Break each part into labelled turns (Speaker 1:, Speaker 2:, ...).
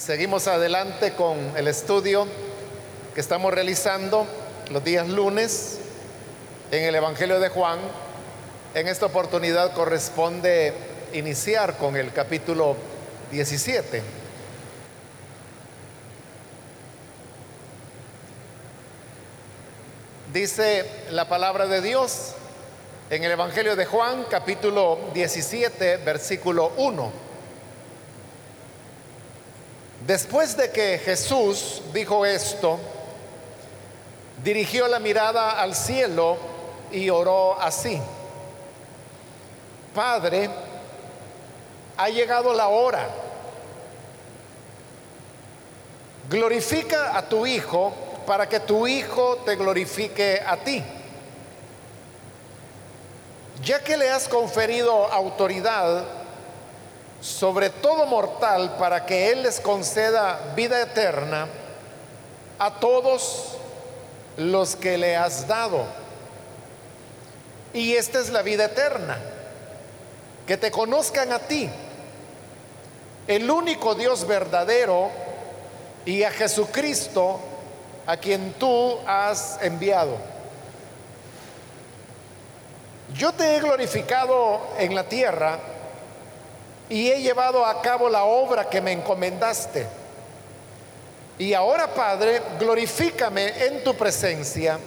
Speaker 1: Seguimos adelante con el estudio que estamos realizando los días lunes en el Evangelio de Juan. En esta oportunidad corresponde iniciar con el capítulo 17. Dice la palabra de Dios en el Evangelio de Juan, capítulo 17, versículo 1. Después de que Jesús dijo esto, dirigió la mirada al cielo y oró así. Padre, ha llegado la hora. Glorifica a tu Hijo para que tu Hijo te glorifique a ti. Ya que le has conferido autoridad sobre todo mortal para que Él les conceda vida eterna a todos los que le has dado. Y esta es la vida eterna, que te conozcan a ti, el único Dios verdadero, y a Jesucristo, a quien tú has enviado. Yo te he glorificado en la tierra, y he llevado a cabo la obra que me encomendaste. Y ahora, Padre, glorifícame en tu presencia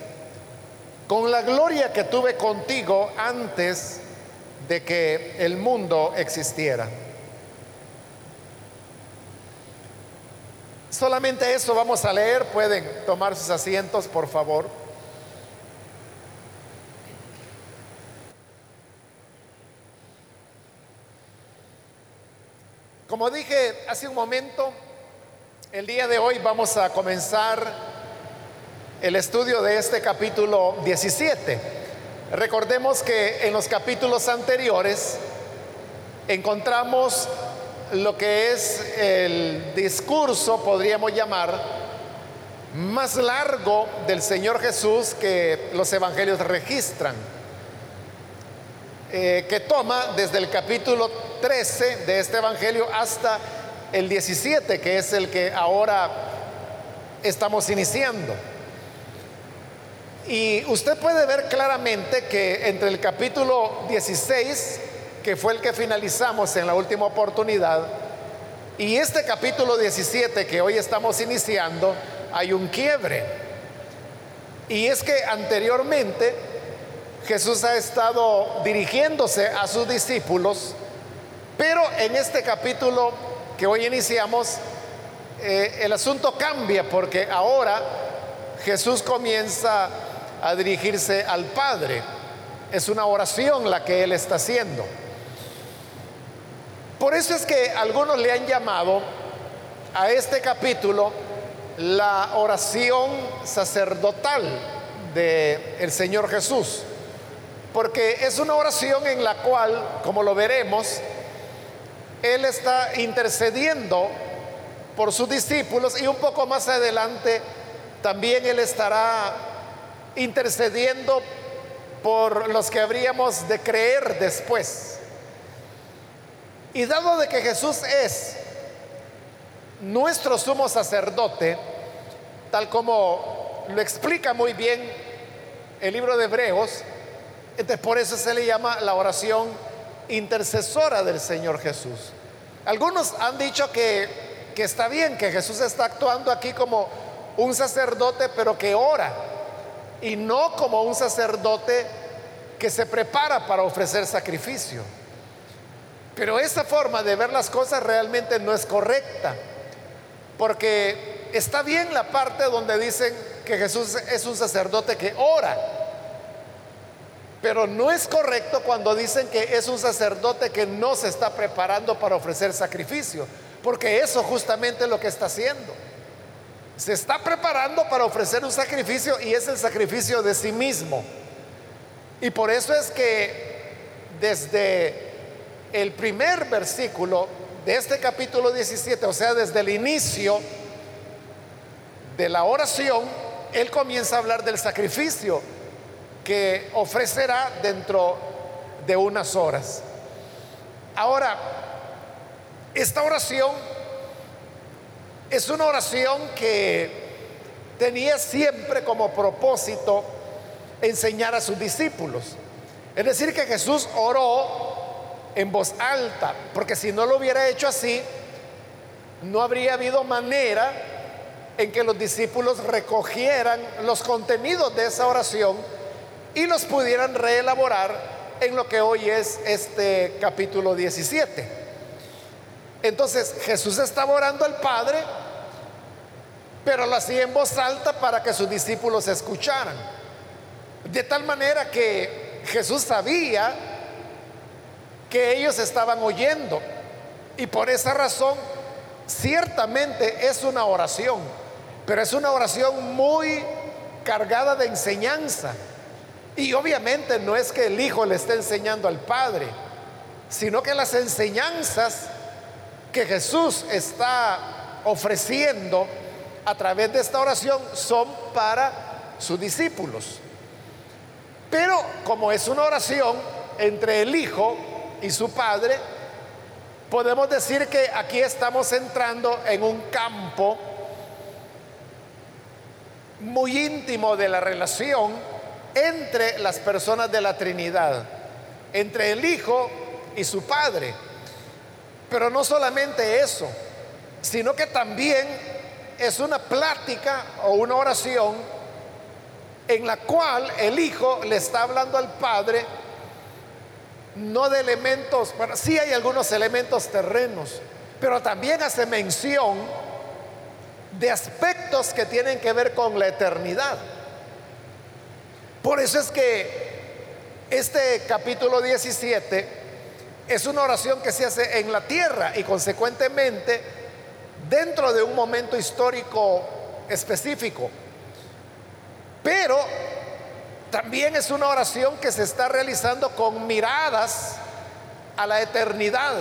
Speaker 1: con la gloria que tuve contigo antes de que el mundo existiera. Solamente eso vamos a leer. Pueden tomar sus asientos, por favor. Como dije hace un momento, el día de hoy vamos a comenzar el estudio de este capítulo 17. Recordemos que en los capítulos anteriores encontramos lo que es el discurso, podríamos llamar, más largo del Señor Jesús que los evangelios registran, eh, que toma desde el capítulo 13 de este Evangelio hasta el 17, que es el que ahora estamos iniciando. Y usted puede ver claramente que entre el capítulo 16, que fue el que finalizamos en la última oportunidad, y este capítulo 17 que hoy estamos iniciando, hay un quiebre. Y es que anteriormente Jesús ha estado dirigiéndose a sus discípulos pero en este capítulo que hoy iniciamos, eh, el asunto cambia porque ahora Jesús comienza a dirigirse al Padre. Es una oración la que Él está haciendo. Por eso es que algunos le han llamado a este capítulo la oración sacerdotal del el Señor Jesús. Porque es una oración en la cual, como lo veremos, él está intercediendo por sus discípulos y un poco más adelante también Él estará intercediendo por los que habríamos de creer después. Y dado de que Jesús es nuestro sumo sacerdote, tal como lo explica muy bien el libro de Hebreos, entonces por eso se le llama la oración intercesora del Señor Jesús. Algunos han dicho que, que está bien, que Jesús está actuando aquí como un sacerdote, pero que ora, y no como un sacerdote que se prepara para ofrecer sacrificio. Pero esa forma de ver las cosas realmente no es correcta, porque está bien la parte donde dicen que Jesús es un sacerdote que ora, pero no es correcto cuando dicen que es un sacerdote que no se está preparando para ofrecer sacrificio, porque eso justamente es lo que está haciendo. Se está preparando para ofrecer un sacrificio y es el sacrificio de sí mismo. Y por eso es que desde el primer versículo de este capítulo 17, o sea, desde el inicio de la oración, él comienza a hablar del sacrificio que ofrecerá dentro de unas horas. Ahora, esta oración es una oración que tenía siempre como propósito enseñar a sus discípulos. Es decir, que Jesús oró en voz alta, porque si no lo hubiera hecho así, no habría habido manera en que los discípulos recogieran los contenidos de esa oración y los pudieran reelaborar en lo que hoy es este capítulo 17. Entonces Jesús estaba orando al Padre, pero lo hacía en voz alta para que sus discípulos escucharan. De tal manera que Jesús sabía que ellos estaban oyendo y por esa razón ciertamente es una oración, pero es una oración muy cargada de enseñanza. Y obviamente no es que el Hijo le esté enseñando al Padre, sino que las enseñanzas que Jesús está ofreciendo a través de esta oración son para sus discípulos. Pero como es una oración entre el Hijo y su Padre, podemos decir que aquí estamos entrando en un campo muy íntimo de la relación entre las personas de la Trinidad, entre el Hijo y su Padre. Pero no solamente eso, sino que también es una plática o una oración en la cual el Hijo le está hablando al Padre no de elementos, bueno, sí hay algunos elementos terrenos, pero también hace mención de aspectos que tienen que ver con la eternidad. Por eso es que este capítulo 17 es una oración que se hace en la tierra y consecuentemente dentro de un momento histórico específico. Pero también es una oración que se está realizando con miradas a la eternidad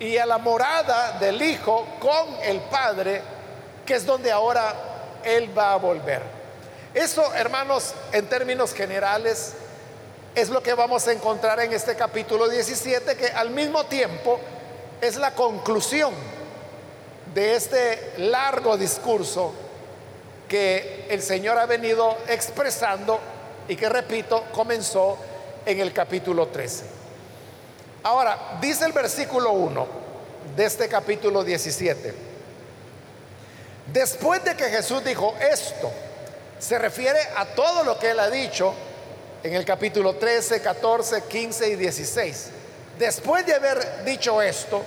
Speaker 1: y a la morada del Hijo con el Padre, que es donde ahora Él va a volver. Eso, hermanos, en términos generales, es lo que vamos a encontrar en este capítulo 17, que al mismo tiempo es la conclusión de este largo discurso que el Señor ha venido expresando y que, repito, comenzó en el capítulo 13. Ahora, dice el versículo 1 de este capítulo 17. Después de que Jesús dijo esto, se refiere a todo lo que él ha dicho en el capítulo 13, 14, 15 y 16. Después de haber dicho esto,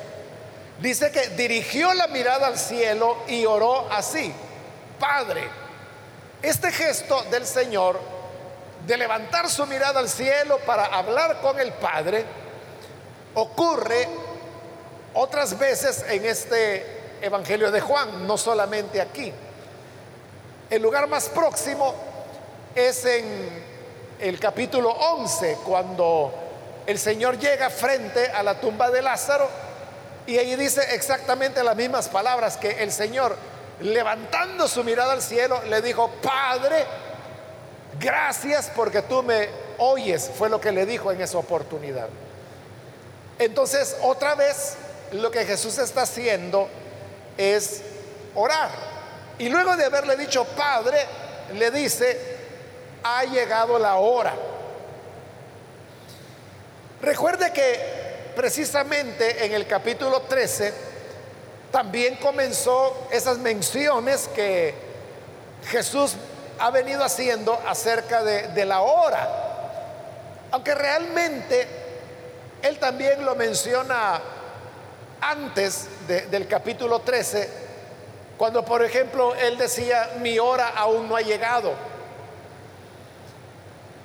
Speaker 1: dice que dirigió la mirada al cielo y oró así. Padre. Este gesto del Señor de levantar su mirada al cielo para hablar con el Padre ocurre otras veces en este Evangelio de Juan, no solamente aquí. El lugar más próximo es en el capítulo 11, cuando el Señor llega frente a la tumba de Lázaro y ahí dice exactamente las mismas palabras que el Señor levantando su mirada al cielo, le dijo, Padre, gracias porque tú me oyes, fue lo que le dijo en esa oportunidad. Entonces, otra vez, lo que Jesús está haciendo es orar. Y luego de haberle dicho, Padre, le dice, ha llegado la hora. Recuerde que precisamente en el capítulo 13, también comenzó esas menciones que Jesús ha venido haciendo acerca de, la hora. Aunque realmente Él también lo menciona antes del capítulo 13, cuando por ejemplo Él decía, mi hora aún no ha llegado.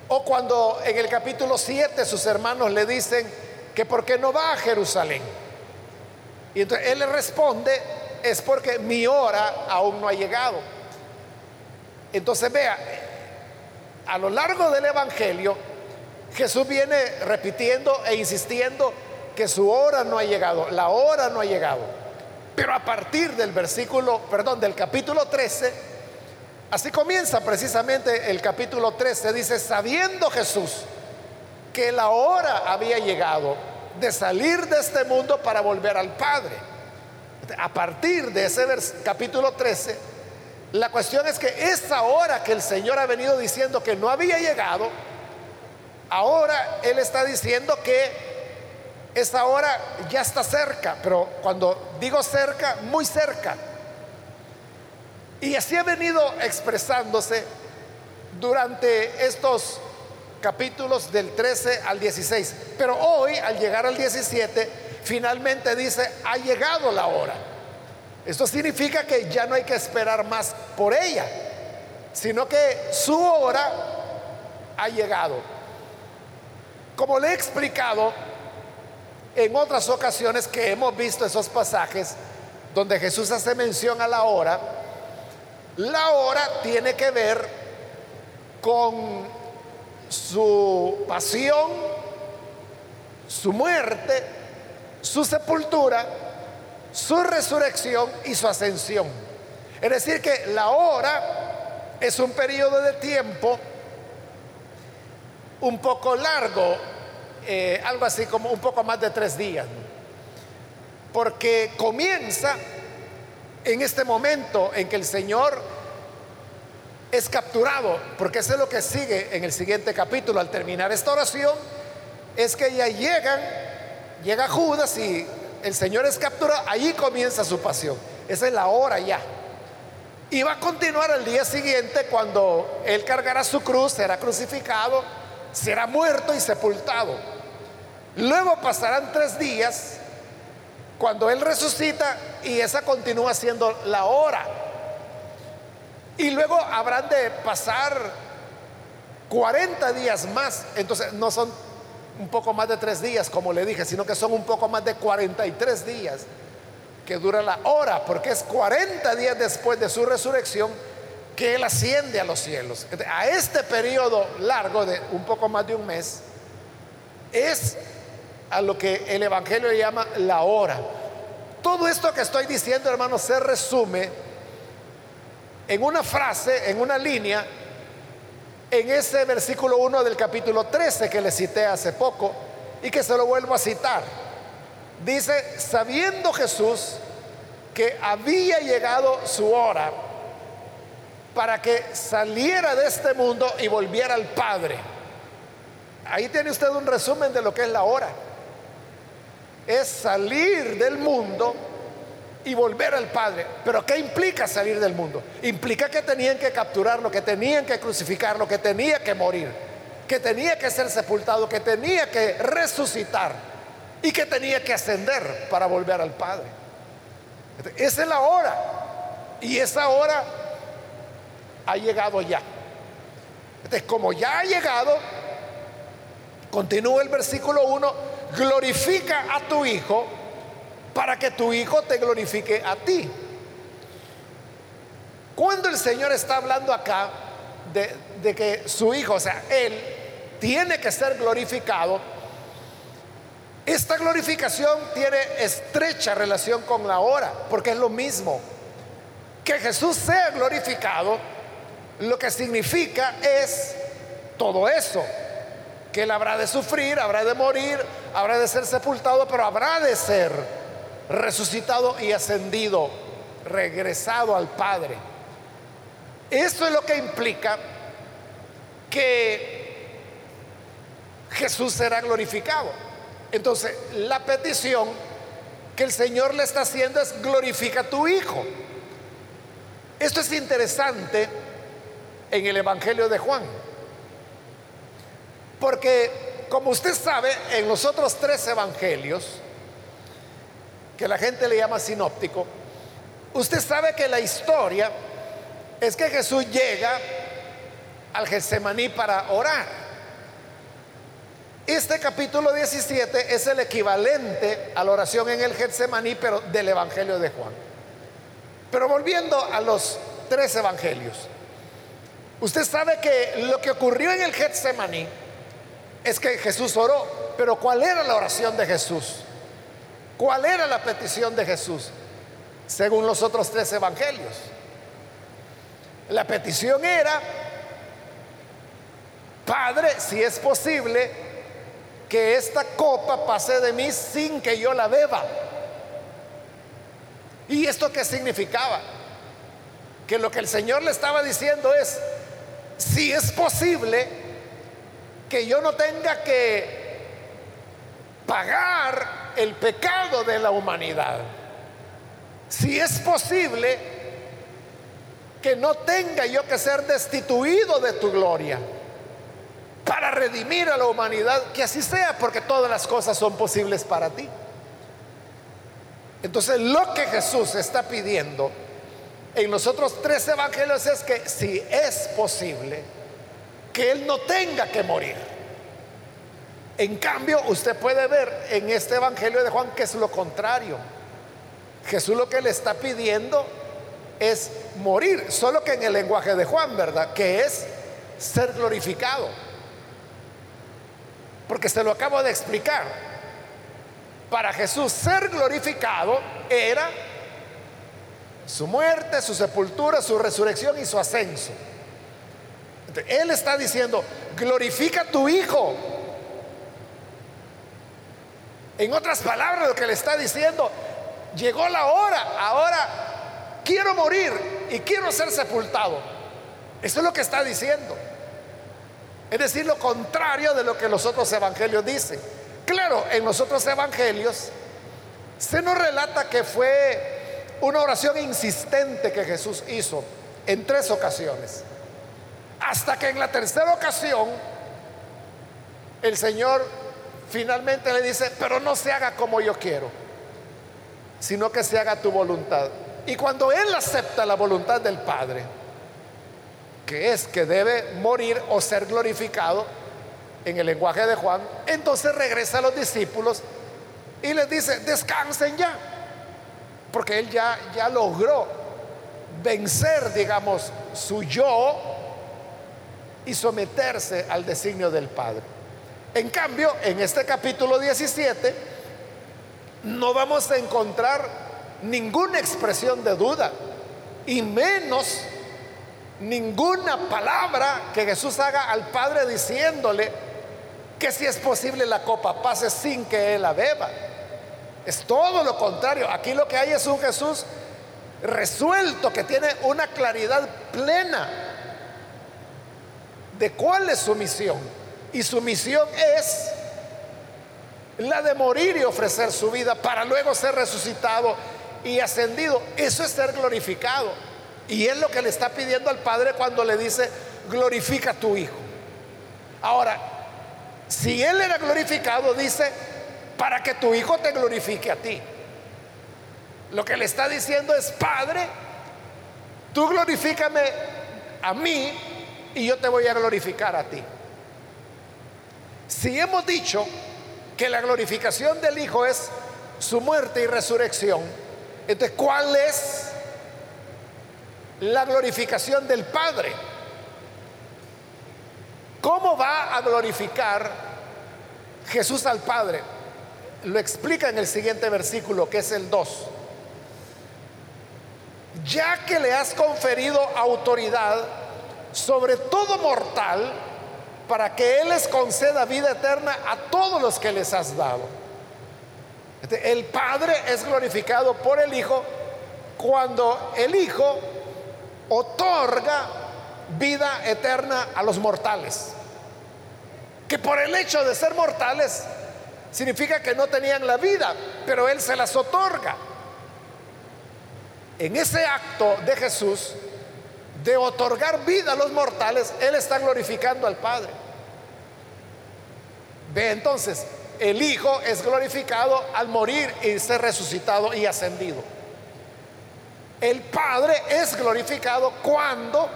Speaker 1: O cuando en el capítulo 7 sus hermanos le dicen que por qué no va a Jerusalén. Y entonces él le responde, es porque mi hora aún no ha llegado. Entonces vea, a lo largo del Evangelio, Jesús viene repitiendo e insistiendo que su hora no ha llegado, la hora no ha llegado. Pero a partir del versículo, perdón, del capítulo 13, así comienza precisamente el capítulo 13, dice, sabiendo Jesús que la hora había llegado, de salir de este mundo para volver al Padre. A partir de ese capítulo 13, la cuestión es que esa hora que el Señor ha venido diciendo que no había llegado, ahora Él está diciendo que esa hora ya está cerca, pero cuando digo cerca, muy cerca. Y así ha venido expresándose durante estos capítulos del 13 al 16. Pero hoy, al llegar al 17, finalmente dice, ha llegado la hora. Esto significa que ya no hay que esperar más por ella, sino que su hora ha llegado. Como le he explicado en otras ocasiones que hemos visto esos pasajes donde Jesús hace mención a la hora, la hora tiene que ver con su pasión, su muerte, su sepultura, su resurrección y su ascensión. Es decir, que la hora es un periodo de tiempo un poco largo, eh, algo así como un poco más de tres días, porque comienza en este momento en que el Señor es capturado, porque eso es lo que sigue en el siguiente capítulo. Al terminar esta oración, es que ya llegan, llega Judas y el Señor es capturado, ahí comienza su pasión. Esa es la hora ya. Y va a continuar al día siguiente cuando Él cargará su cruz, será crucificado, será muerto y sepultado. Luego pasarán tres días cuando Él resucita y esa continúa siendo la hora y luego habrán de pasar 40 días más. Entonces no son un poco más de tres días, como le dije, sino que son un poco más de 43 días que dura la hora, porque es 40 días después de su resurrección que Él asciende a los cielos. A este periodo largo de un poco más de un mes, es a lo que el Evangelio llama la hora. Todo esto que estoy diciendo, hermanos, se resume en una frase, en una línea, en ese versículo 1 del capítulo 13 que le cité hace poco y que se lo vuelvo a citar. Dice, sabiendo Jesús que había llegado su hora para que saliera de este mundo y volviera al Padre. Ahí tiene usted un resumen de lo que es la hora. Es salir del mundo y volver al Padre. Pero ¿qué implica salir del mundo? Implica que tenían que capturarlo, que tenían que crucificarlo, que tenía que morir, que tenía que ser sepultado, que tenía que resucitar y que tenía que ascender para volver al Padre. Esa es la hora. Y esa hora ha llegado ya. Entonces, como ya ha llegado, continúa el versículo 1, glorifica a tu Hijo para que tu hijo te glorifique a ti. Cuando el Señor está hablando acá de, que su hijo, o sea, él, tiene que ser glorificado, esta glorificación tiene estrecha relación con la hora, porque es lo mismo. Que Jesús sea glorificado, lo que significa es todo eso, que él habrá de sufrir, habrá de morir, habrá de ser sepultado, pero habrá de ser resucitado y ascendido, regresado al Padre. Esto es lo que implica que Jesús será glorificado. Entonces, la petición que el Señor le está haciendo es glorifica a tu Hijo. Esto es interesante en el Evangelio de Juan. Porque, como usted sabe, en los otros tres evangelios, que la gente le llama sinóptico, usted sabe que la historia es que Jesús llega al Getsemaní para orar. Este capítulo 17 es el equivalente a la oración en el Getsemaní, pero del Evangelio de Juan. Pero volviendo a los tres evangelios, usted sabe que lo que ocurrió en el Getsemaní es que Jesús oró, pero ¿cuál era la oración de Jesús? ¿Cuál era la petición de Jesús? Según los otros tres evangelios. La petición era, Padre, si es posible, que esta copa pase de mí sin que yo la beba. ¿Y esto qué significaba? Que lo que el Señor le estaba diciendo es, si es posible que yo no tenga que pagar el pecado de la humanidad, si es posible que no tenga yo que ser destituido de tu gloria para redimir a la humanidad, que así sea, porque todas las cosas son posibles para ti. Entonces lo que Jesús está pidiendo en los otros tres evangelios es que si es posible, que Él no tenga que morir. En cambio, usted puede ver en este evangelio de Juan que es lo contrario. Jesús lo que le está pidiendo es morir, solo que en el lenguaje de Juan, ¿verdad? Que es ser glorificado. Porque se lo acabo de explicar. Para Jesús ser glorificado era su muerte, su sepultura, su resurrección y su ascenso. Él está diciendo, glorifica a tu Hijo. En otras palabras, lo que le está diciendo, llegó la hora, ahora quiero morir y quiero ser sepultado. Eso es lo que está diciendo. Es decir, lo contrario de lo que los otros evangelios dicen. Claro, en los otros evangelios se nos relata que fue una oración insistente que Jesús hizo en tres ocasiones. Hasta que en la tercera ocasión el Señor finalmente le dice, pero no se haga como yo quiero, sino que se haga tu voluntad. Y cuando Él acepta la voluntad del Padre, que es que debe morir o ser glorificado, en el lenguaje de Juan, entonces regresa a los discípulos y les dice, descansen ya, porque él ya, ya logró vencer, digamos, su yo y someterse al designio del Padre. En cambio, en este capítulo 17, no vamos a encontrar ninguna expresión de duda, y menos ninguna palabra que Jesús haga al Padre diciéndole, que si es posible la copa pase sin que Él la beba. Es todo lo contrario. Aquí lo que hay es un Jesús resuelto que tiene una claridad plena de cuál es su misión. Y su misión es la de morir y ofrecer su vida para luego ser resucitado y ascendido. Eso es ser glorificado. Y es lo que le está pidiendo al Padre cuando le dice, glorifica a tu Hijo. Ahora, si Él era glorificado, dice, para que tu Hijo te glorifique a ti. Lo que le está diciendo es, Padre, tú glorifícame a mí y yo te voy a glorificar a ti. Si hemos dicho que la glorificación del Hijo es su muerte y resurrección, entonces, ¿cuál es la glorificación del Padre? ¿Cómo va a glorificar Jesús al Padre? Lo explica en el siguiente versículo, que es el 2. Ya que le has conferido autoridad sobre todo mortal, para que Él les conceda vida eterna a todos los que les has dado. Este, el Padre es glorificado por el Hijo cuando el Hijo otorga vida eterna a los mortales que por el hecho de ser mortales significa que no tenían la vida, pero Él se las otorga. En ese acto de Jesús de otorgar vida a los mortales, Él está glorificando al Padre. Ve entonces, el Hijo es glorificado al morir y ser resucitado y ascendido. El Padre es glorificado cuando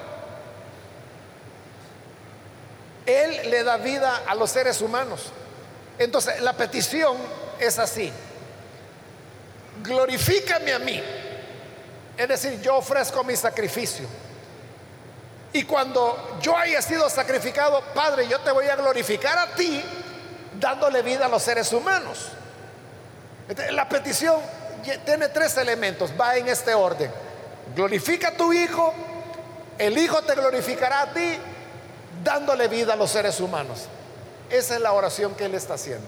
Speaker 1: él le da vida a los seres humanos. Entonces, la petición es así. Glorifícame a mí. Es decir, yo ofrezco mi sacrificio. Y cuando yo haya sido sacrificado, Padre, yo te voy a glorificar a ti dándole vida a los seres humanos. la petición tiene tres elementos, va en este orden. Glorifica a tu Hijo, el Hijo te glorificará a ti dándole vida a los seres humanos. Esa es la oración que Él está haciendo.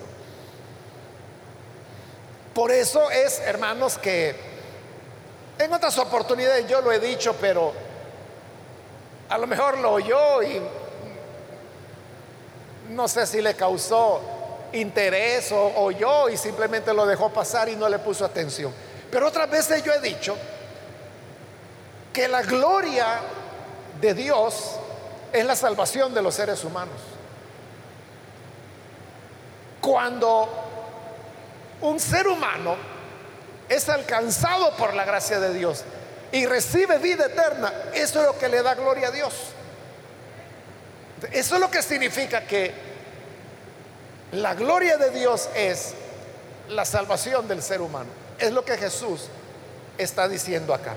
Speaker 1: Por eso es, hermanos, que En otras oportunidades yo lo he dicho, pero a lo mejor lo oyó y no sé si le causó interés o oyó y simplemente lo dejó pasar y no le puso atención. Pero otras veces yo he dicho que la gloria de Dios es la salvación de los seres humanos. Cuando un ser humano es alcanzado por la gracia de Dios y recibe vida eterna, eso es lo que le da gloria a Dios. Eso es lo que significa que la gloria de Dios es la salvación del ser humano. Es lo que Jesús está diciendo acá.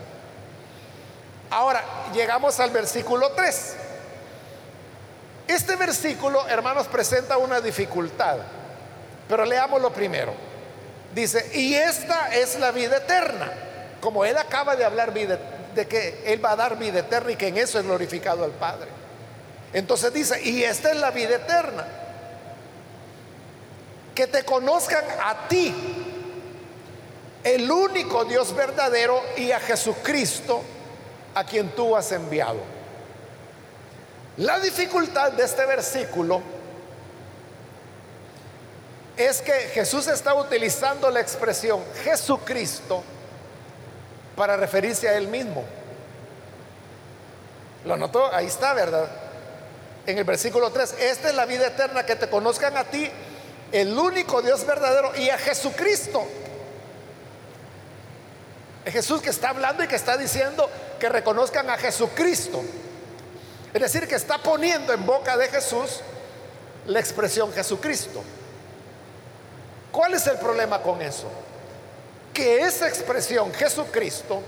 Speaker 1: Ahora, llegamos al versículo 3. Este versículo, hermanos, presenta una dificultad, pero leámoslo primero. Dice, y esta es la vida eterna. Como él acaba de hablar de que él va a dar vida eterna y que en eso es glorificado al Padre. Entonces dice, y esta es la vida eterna. Que te conozcan a ti, el único Dios verdadero, y a Jesucristo, a quien tú has enviado. La dificultad de este versículo es que Jesús está utilizando la expresión Jesucristo para referirse a él mismo. Lo notó, ahí está, ¿verdad? En el versículo 3, esta es la vida eterna, que te conozcan a ti, el único Dios verdadero, y a Jesucristo. Es Jesús que está hablando y que está diciendo que reconozcan a Jesucristo. Es decir, que está poniendo en boca de Jesús la expresión Jesucristo. ¿Cuál es el problema con eso? Que esa expresión Jesucristo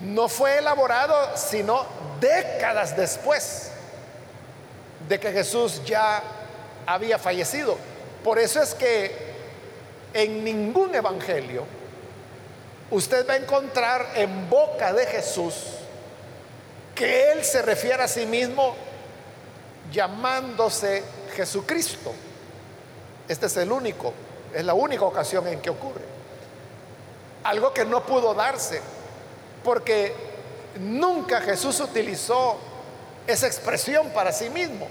Speaker 1: no fue elaborado sino décadas después de que Jesús ya había fallecido. Por eso es que en ningún evangelio usted va a encontrar en boca de Jesús que Él se refiere a sí mismo llamándose Jesucristo. Este es el único, es la única ocasión en que ocurre. Algo que no pudo darse, porque nunca Jesús utilizó esa expresión para sí mismo.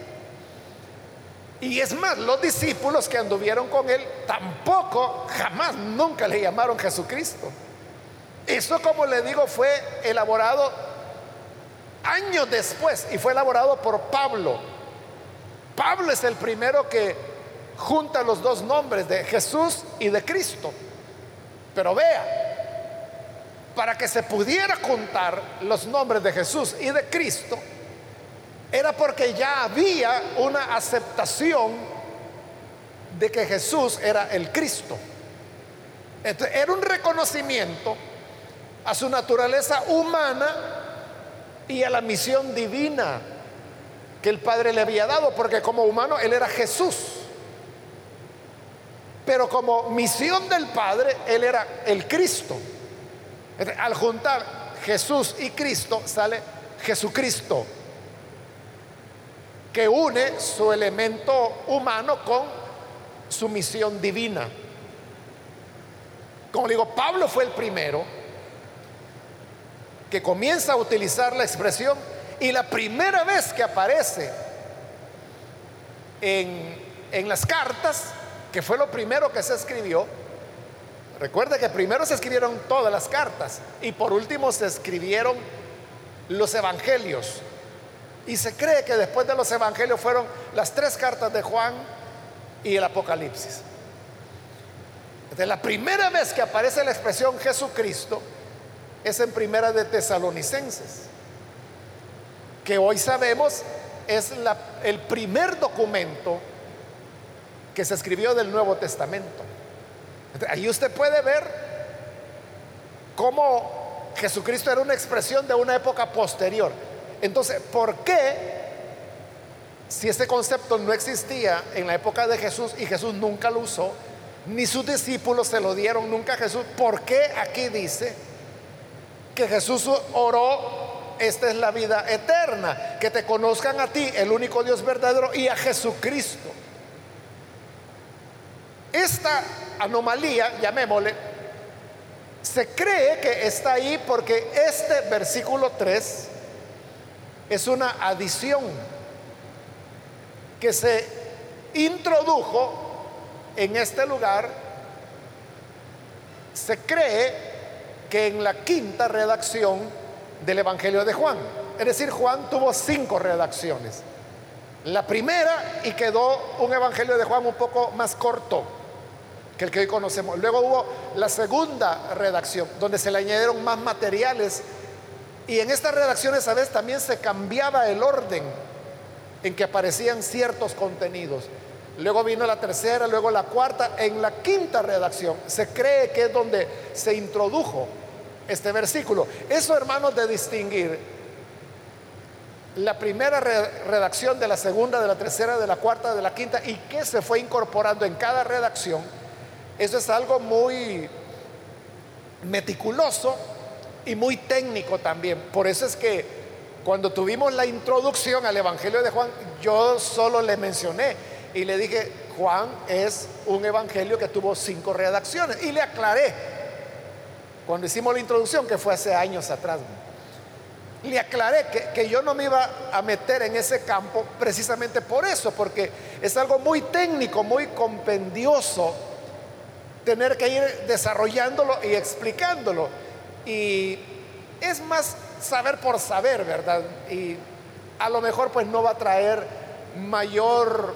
Speaker 1: Y es más, los discípulos que anduvieron con él tampoco, jamás, nunca le llamaron Jesucristo. Eso, como le digo, fue elaborado años después y fue elaborado por Pablo. Pablo es el primero que junta los dos nombres de Jesús y de Cristo. Pero vea, para que se pudiera juntar los nombres de Jesús y de Cristo, era porque ya había una aceptación de que Jesús era el Cristo. Era un reconocimiento a su naturaleza humana y a la misión divina que el Padre le había dado, porque como humano Él era Jesús. Pero como misión del Padre, Él era el Cristo. Al juntar Jesús y Cristo sale Jesucristo, que une su elemento humano con su misión divina. Como digo, Pablo fue el primero que comienza a utilizar la expresión y la primera vez que aparece en, en las cartas, que fue lo primero que se escribió, recuerde que primero se escribieron todas las cartas y por último se escribieron los evangelios. Y se cree que después de los evangelios fueron las tres cartas de Juan y el Apocalipsis. De la primera vez que aparece la expresión Jesucristo es en Primera de Tesalonicenses, que hoy sabemos es el primer documento que se escribió del Nuevo Testamento. Ahí usted puede ver cómo Jesucristo era una expresión de una época posterior. Entonces, ¿por qué, si este concepto no existía en la época de Jesús y Jesús nunca lo usó, ni sus discípulos se lo dieron nunca a Jesús, ¿por qué aquí dice que Jesús oró, esta es la vida eterna, que te conozcan a ti, el único Dios verdadero, y a Jesucristo. Esta anomalía, llamémosle, Se cree que está ahí porque este versículo 3 es una adición que se introdujo en este lugar. Se cree que en la quinta redacción del Evangelio de Juan, es decir, Juan tuvo cinco redacciones. La primera y quedó un Evangelio de Juan un poco más corto que el que hoy conocemos. Luego hubo la segunda redacción, donde se le añadieron más materiales. Y en estas redacciones a veces también se cambiaba el orden en que aparecían ciertos contenidos. Luego vino la tercera, luego la cuarta. En la quinta redacción se cree que es donde se introdujo este versículo. Eso, hermanos, de distinguir la primera redacción de la segunda, de la tercera, de la cuarta, de la quinta, y que se fue incorporando en cada redacción, eso es algo muy meticuloso y muy técnico también. Por eso es que cuando tuvimos la introducción al Evangelio de Juan, yo solo le mencioné y le dije, Juan es un evangelio que tuvo cinco redacciones. Y le aclaré, cuando hicimos la introducción, que fue hace años atrás le aclaré que, yo no me iba a meter en ese campo precisamente por eso, porque es algo muy técnico, muy compendioso tener que ir desarrollándolo y explicándolo. Y es más saber por saber, ¿verdad? Y a lo mejor pues no va a traer mayor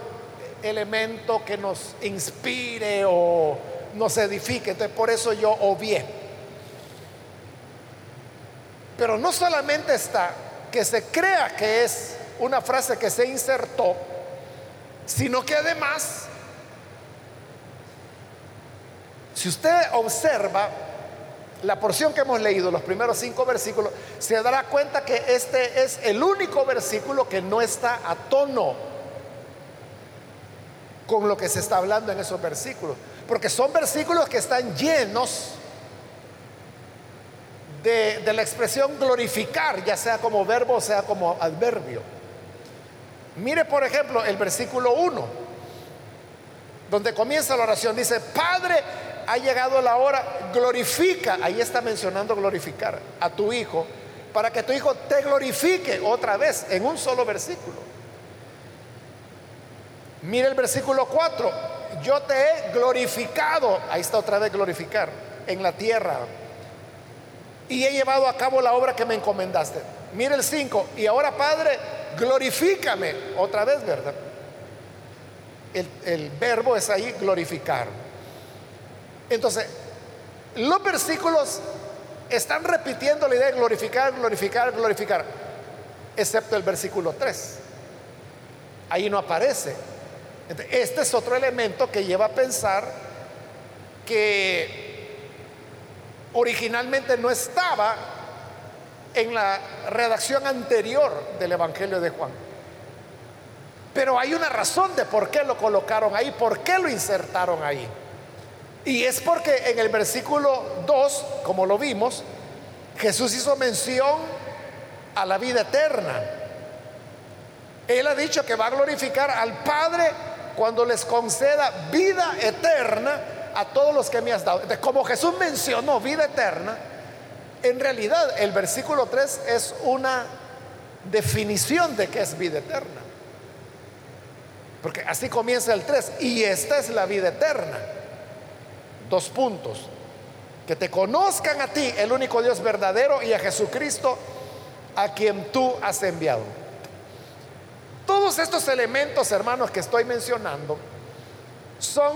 Speaker 1: elemento que nos inspire o nos edifique. Entonces por eso yo obvié. Pero no solamente está que se crea que es una frase que se insertó, sino que además, si usted observa la porción que hemos leído, los primeros cinco versículos, se dará cuenta que este es el único versículo que no está a tono con lo que se está hablando en esos versículos. Porque son versículos que están llenos de, la expresión glorificar, ya sea como verbo o sea como adverbio. Mire, por ejemplo, el versículo 1, donde comienza la oración, dice, Padre, ha llegado la hora, glorifica, ahí está mencionando glorificar a tu Hijo, para que tu Hijo te glorifique otra vez en un solo versículo. Mire el versículo 4, yo te he glorificado, ahí está otra vez glorificar, en la tierra y he llevado a cabo la obra que me encomendaste. Mire el 5, y ahora Padre, glorifícame otra vez, ¿verdad? El, el verbo es ahí glorificar. Entonces, los versículos están repitiendo la idea de glorificar, glorificar, glorificar, excepto el versículo 3. Ahí no aparece. Este es otro elemento que lleva a pensar que originalmente no estaba en la redacción anterior del Evangelio de Juan. Pero hay una razón de por qué lo colocaron ahí, por qué lo insertaron ahí. Y es porque en el versículo 2, como lo vimos, Jesús hizo mención a la vida eterna. Él ha dicho que va a glorificar al Padre cuando les conceda vida eterna a todos los que me has dado. Como Jesús mencionó vida eterna, en realidad el versículo 3 es una definición de qué es vida eterna. Porque así comienza el 3. Y esta es la vida eterna. Dos puntos. Que te conozcan a ti, el único Dios verdadero, y a Jesucristo, a quien tú has enviado. Todos estos elementos, hermanos, que estoy mencionando, son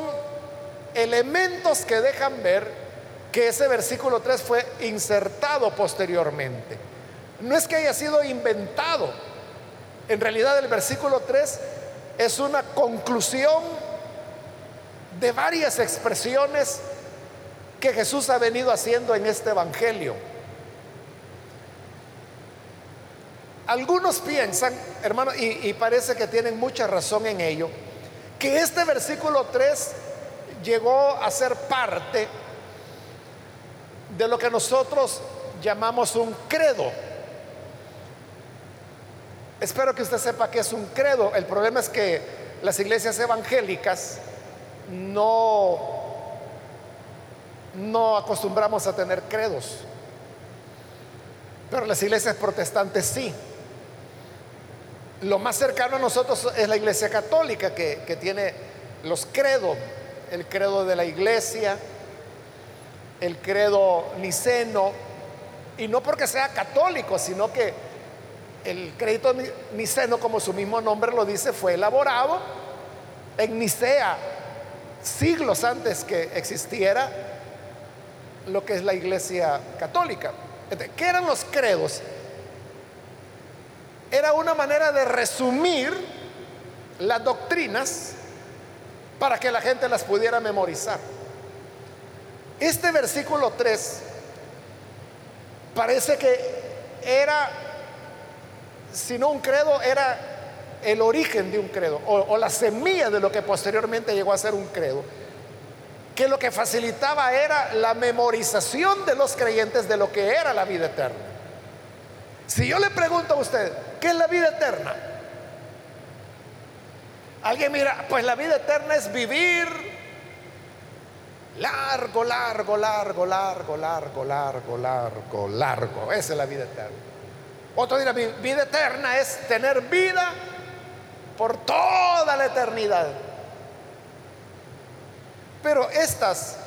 Speaker 1: elementos que dejan ver que ese versículo 3 fue insertado posteriormente. No es que haya sido inventado. En realidad el versículo 3 es una conclusión de varias expresiones que Jesús ha venido haciendo en este Evangelio. Algunos piensan, hermano, y, y, parece que tienen mucha razón en ello, que este versículo 3 llegó a ser parte de lo que nosotros llamamos un credo. Espero que usted sepa que es un credo. El problema es que las iglesias evangélicas no no acostumbramos a tener credos, pero las iglesias protestantes sí. Lo más cercano a nosotros es la iglesia católica que, que tiene los credos, el credo de la iglesia, el credo niceno, y no porque sea católico, sino que el crédito niceno, como su mismo nombre lo dice, fue elaborado en Nicea, siglos antes que existiera lo que es la iglesia católica. ¿Qué eran los credos? Era una manera de resumir las doctrinas para que la gente las pudiera memorizar. Este versículo 3 parece que era, si no un credo, era el origen de un credo o, la semilla de lo que posteriormente llegó a ser un credo, que lo que facilitaba era la memorización de los creyentes de lo que era la vida eterna. Si yo le pregunto a usted, ¿qué es la vida eterna? Alguien mira, pues la vida eterna es vivir largo, largo, largo, largo, largo, largo, largo, largo. Esa es la vida eterna. Otro dirá, vida eterna es tener vida por toda la eternidad. Pero estas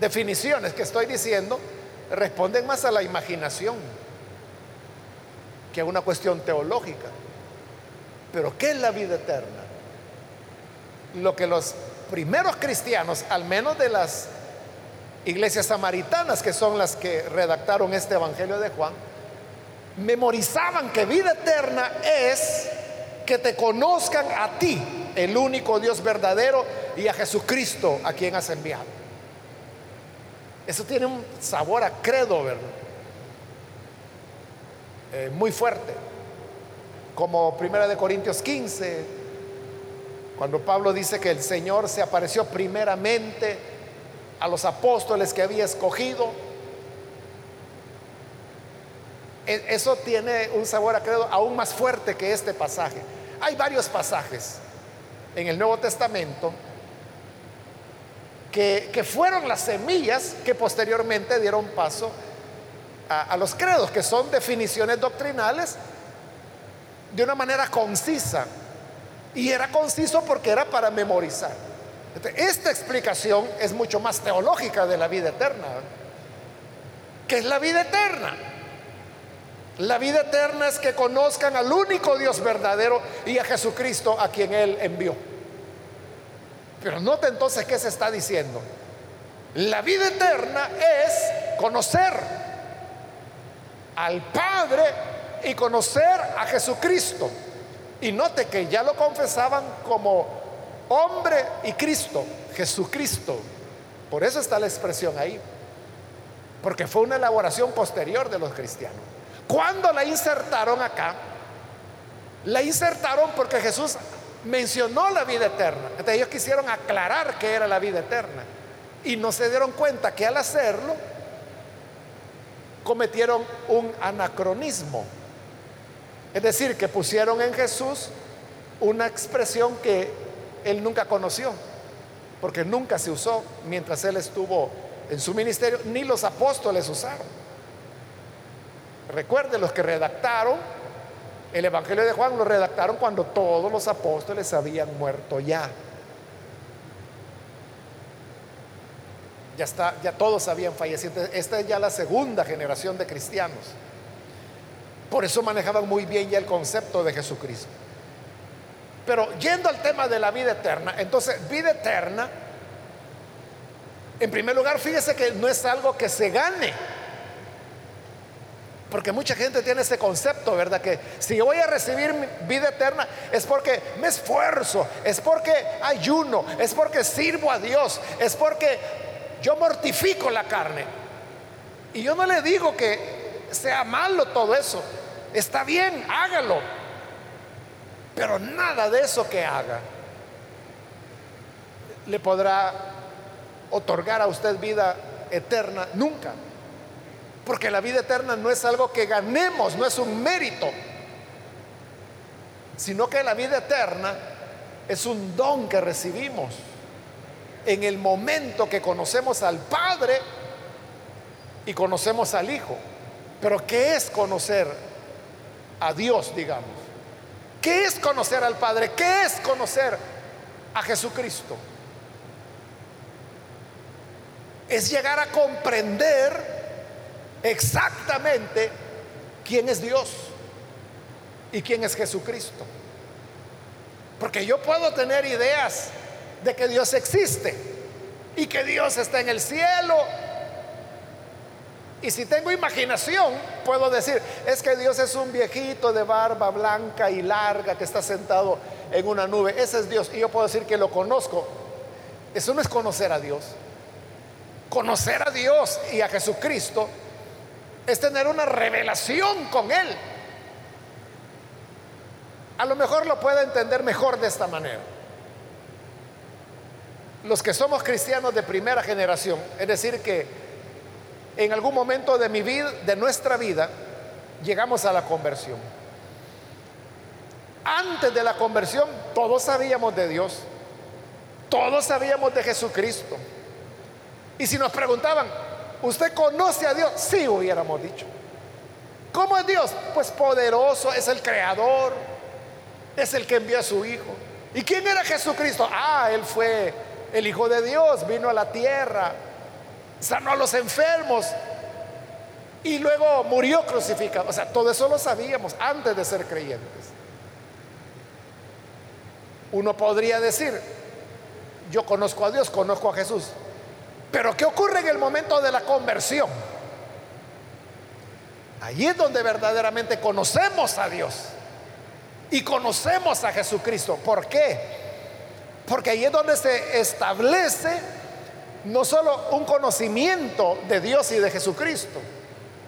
Speaker 1: definiciones que estoy diciendo responden más a la imaginación que a una cuestión teológica. Pero ¿qué es la vida eterna? Lo que los primeros cristianos, al menos de las iglesias samaritanas, que son las que redactaron este Evangelio de Juan, memorizaban que vida eterna es que te conozcan a ti, el único Dios verdadero, y a Jesucristo a quien has enviado. Eso tiene un sabor a credo, ¿verdad? Eh, muy fuerte. Como Primera de Corintios 15, cuando Pablo dice que el Señor se apareció primeramente a los apóstoles que había escogido. E, eso tiene un sabor a credo aún más fuerte que este pasaje. Hay varios pasajes en el Nuevo Testamento que, fueron las semillas que posteriormente dieron paso a, los credos, que son definiciones doctrinales de una manera concisa. Y era conciso porque era para memorizar. Esta explicación es mucho más teológica de la vida eterna. ¿Qué es la vida eterna? La vida eterna es que conozcan al único Dios verdadero y a Jesucristo a quien Él envió. Pero note entonces qué se está diciendo. La vida eterna es conocer al Padre y conocer a Jesucristo. Y note que ya lo confesaban como hombre y Cristo, Jesucristo. Por eso está la expresión ahí. Porque fue una elaboración posterior de los cristianos. Cuando la insertaron acá, la insertaron porque Jesús mencionó la vida eterna. Entonces ellos quisieron aclarar que era la vida eterna. Y no se dieron cuenta que al hacerlo cometieron un anacronismo. Es decir, que pusieron en Jesús una expresión que él nunca conoció, porque nunca se usó mientras él estuvo en su ministerio, ni los apóstoles usaron. Recuerde, los que redactaron el Evangelio de Juan lo redactaron cuando todos los apóstoles habían muerto ya. Ya está, ya todos habían fallecido. Esta es ya la segunda generación de cristianos. Por eso manejaban muy bien ya el concepto de Jesucristo. Pero yendo al tema de la vida eterna, entonces vida eterna, en primer lugar, fíjese que no es algo que se gane porque mucha gente tiene ese concepto, ¿verdad? Que si voy a recibir vida eterna es porque me esfuerzo, es porque ayuno, es porque sirvo a Dios, es porque yo mortifico la carne. Y yo no le digo que sea malo todo eso. Está bien, hágalo. Pero nada de eso que haga le podrá otorgar a usted vida eterna nunca. Porque la vida eterna no es algo que ganemos, no es un mérito, sino que la vida eterna es un don que recibimos en el momento que conocemos al Padre y conocemos al Hijo. Pero ¿qué es conocer a Dios, digamos? ¿Qué es conocer al Padre? ¿Qué es conocer a Jesucristo? Es llegar a comprender exactamente quién es Dios y quién es Jesucristo. Porque yo puedo tener ideas de que Dios existe y que Dios está en el cielo. Y si tengo imaginación, puedo decir, es que Dios es un viejito de barba blanca y larga que está sentado en una nube. Ese es Dios. Y yo puedo decir que lo conozco. Eso no es conocer a Dios. Conocer a Dios y a Jesucristo es tener una revelación con Él. A lo mejor lo puedo entender mejor de esta manera. Los que somos cristianos de primera generación, es decir, que en algún momento de mi vida, de nuestra vida, llegamos a la conversión. Antes de la conversión, todos sabíamos de Dios, todos sabíamos de Jesucristo. Y si nos preguntaban, ¿usted conoce a Dios? Sí, hubiéramos dicho. ¿Cómo es Dios? Pues poderoso, es el creador, es el que envió a su Hijo. ¿Y quién era Jesucristo? Ah, Él fue el Hijo de Dios, vino a la tierra, sanó a los enfermos y luego murió crucificado. O sea, todo eso lo sabíamos antes de ser creyentes. Uno podría decir, yo conozco a Dios, conozco a Jesús. Pero ¿qué ocurre en el momento de la conversión? Allí es donde verdaderamente conocemos a Dios y conocemos a Jesucristo. ¿Por qué? Porque ahí es donde se establece no solo un conocimiento de Dios y de Jesucristo,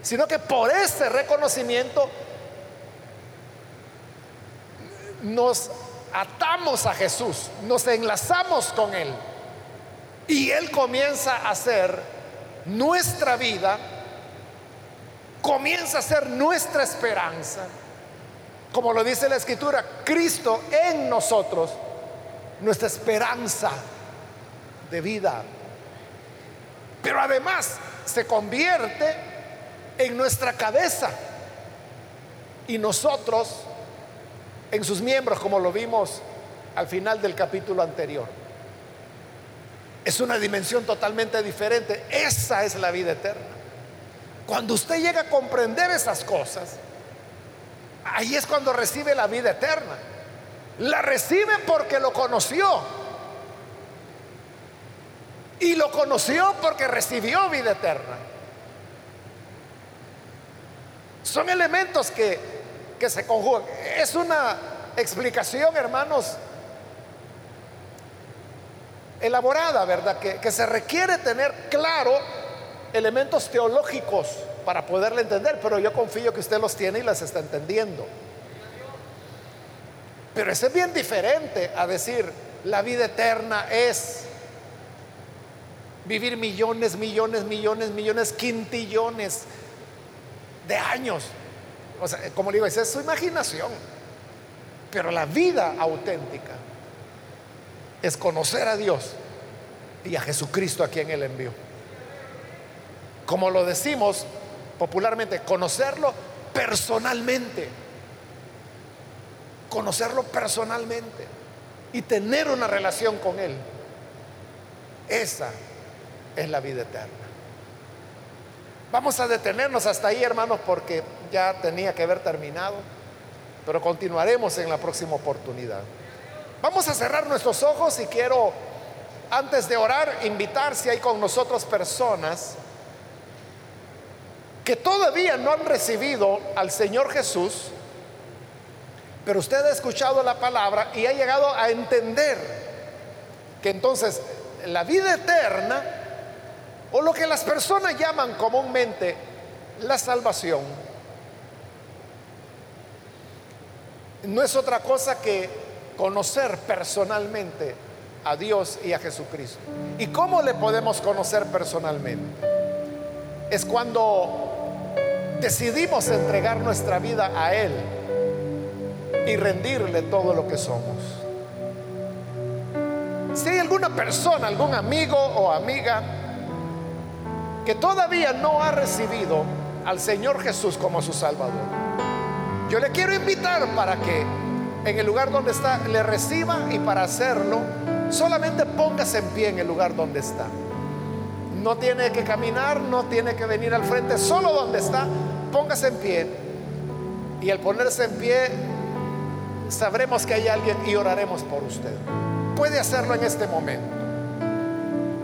Speaker 1: sino que por ese reconocimiento nos atamos a Jesús, nos enlazamos con Él y Él comienza a ser nuestra vida, comienza a ser nuestra esperanza como lo dice la escritura, Cristo en nosotros, nuestra esperanza de vida. Pero además se convierte en nuestra cabeza y nosotros en sus miembros, como lo vimos al final del capítulo anterior. Es una dimensión totalmente diferente. Esa es la vida eterna. Cuando usted llega a comprender esas cosas, Ahí es cuando recibe la vida eterna. La recibe porque lo conoció. Y lo conoció porque recibió vida eterna. Son elementos que, que se conjugan. Es una explicación, hermanos, elaborada, ¿verdad? Que, se requiere tener claro elementos teológicos para poderle entender, pero yo confío que usted los tiene y las está entendiendo. Pero ese es bien diferente a decir, la vida eterna es vivir millones, millones, millones, millones, quintillones de años. O sea, como digo, esa es su imaginación. Pero la vida auténtica es conocer a Dios y a Jesucristo a quien Él envió. Como lo decimos popularmente, conocerlo personalmente. Conocerlo personalmente y tener una relación con Él. Esa es la vida eterna. Vamos a detenernos hasta ahí, hermanos, porque ya tenía que haber terminado, pero continuaremos en la próxima oportunidad. Vamos a cerrar nuestros ojos y quiero, antes de orar, invitar si hay con nosotros personas que todavía no han recibido al Señor Jesús, pero usted ha escuchado la palabra y ha llegado a entender que entonces la vida eterna, o lo que las personas llaman comúnmente la salvación, no es otra cosa que conocer personalmente a Dios y a Jesucristo. ¿Y cómo le podemos conocer personalmente? Es cuando decidimos entregar nuestra vida a Él y rendirle todo lo que somos. Si hay alguna persona, algún amigo o amiga que todavía no ha recibido al Señor Jesús como su Salvador, yo le quiero invitar para que en el lugar donde está le reciba y para hacerlo solamente póngase en pie en el lugar donde está. No tiene que caminar, no tiene que venir al frente, solo donde está, póngase en pie. Y al ponerse en pie, sabremos que hay alguien y oraremos por usted. Puede hacerlo en este momento.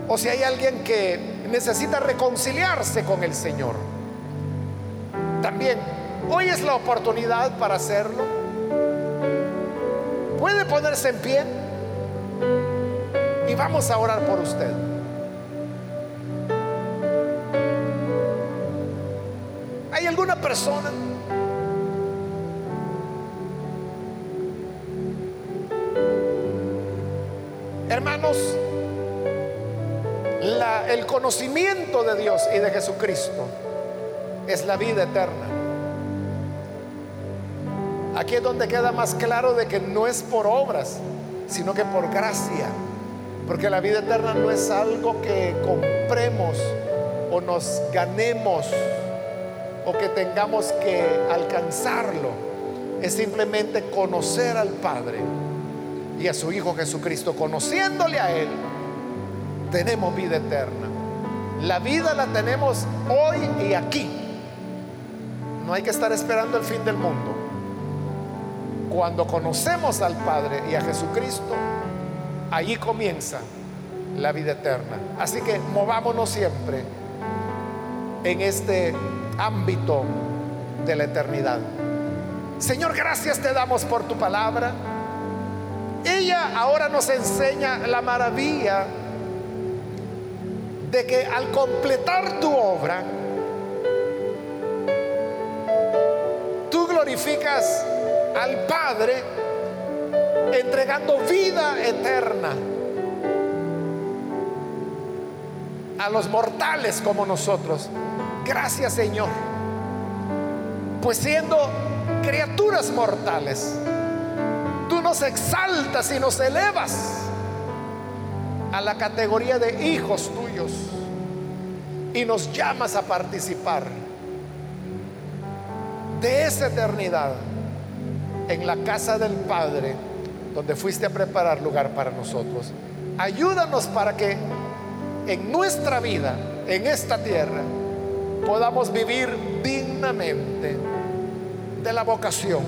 Speaker 1: O si hay alguien que necesita reconciliarse con el Señor, también hoy es la oportunidad para hacerlo. Puede ponerse en pie y vamos a orar por usted. ¿Hay alguna persona? Hermanos, el conocimiento de Dios y de Jesucristo es la vida eterna. Aquí es donde queda más claro de que no es por obras, sino que por gracia. Porque la vida eterna no es algo que compremos o nos ganemos o que tengamos que alcanzarlo. Es simplemente conocer al Padre y a su Hijo Jesucristo. Conociéndole a Él, tenemos vida eterna. La vida la tenemos hoy y aquí. No hay que estar esperando el fin del mundo. Cuando conocemos al Padre y a Jesucristo, allí comienza la vida eterna. Así que movámonos siempre en este ámbito de la eternidad. Señor, gracias te damos por tu palabra. Ella ahora nos enseña la maravilla de que al completar tu obra, tú glorificas al Padre entregando vida eterna a los mortales como nosotros. Gracias Señor. Pues siendo criaturas mortales, tú nos exaltas y nos elevas a la categoría de hijos tuyos y nos llamas a participar de esa eternidad en la casa del Padre, donde fuiste a preparar lugar para nosotros. Ayúdanos para que en nuestra vida, en esta tierra, podamos vivir dignamente de la vocación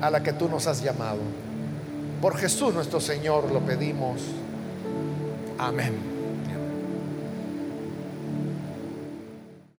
Speaker 1: a la que tú nos has llamado. Por Jesús nuestro Señor lo pedimos. Amén.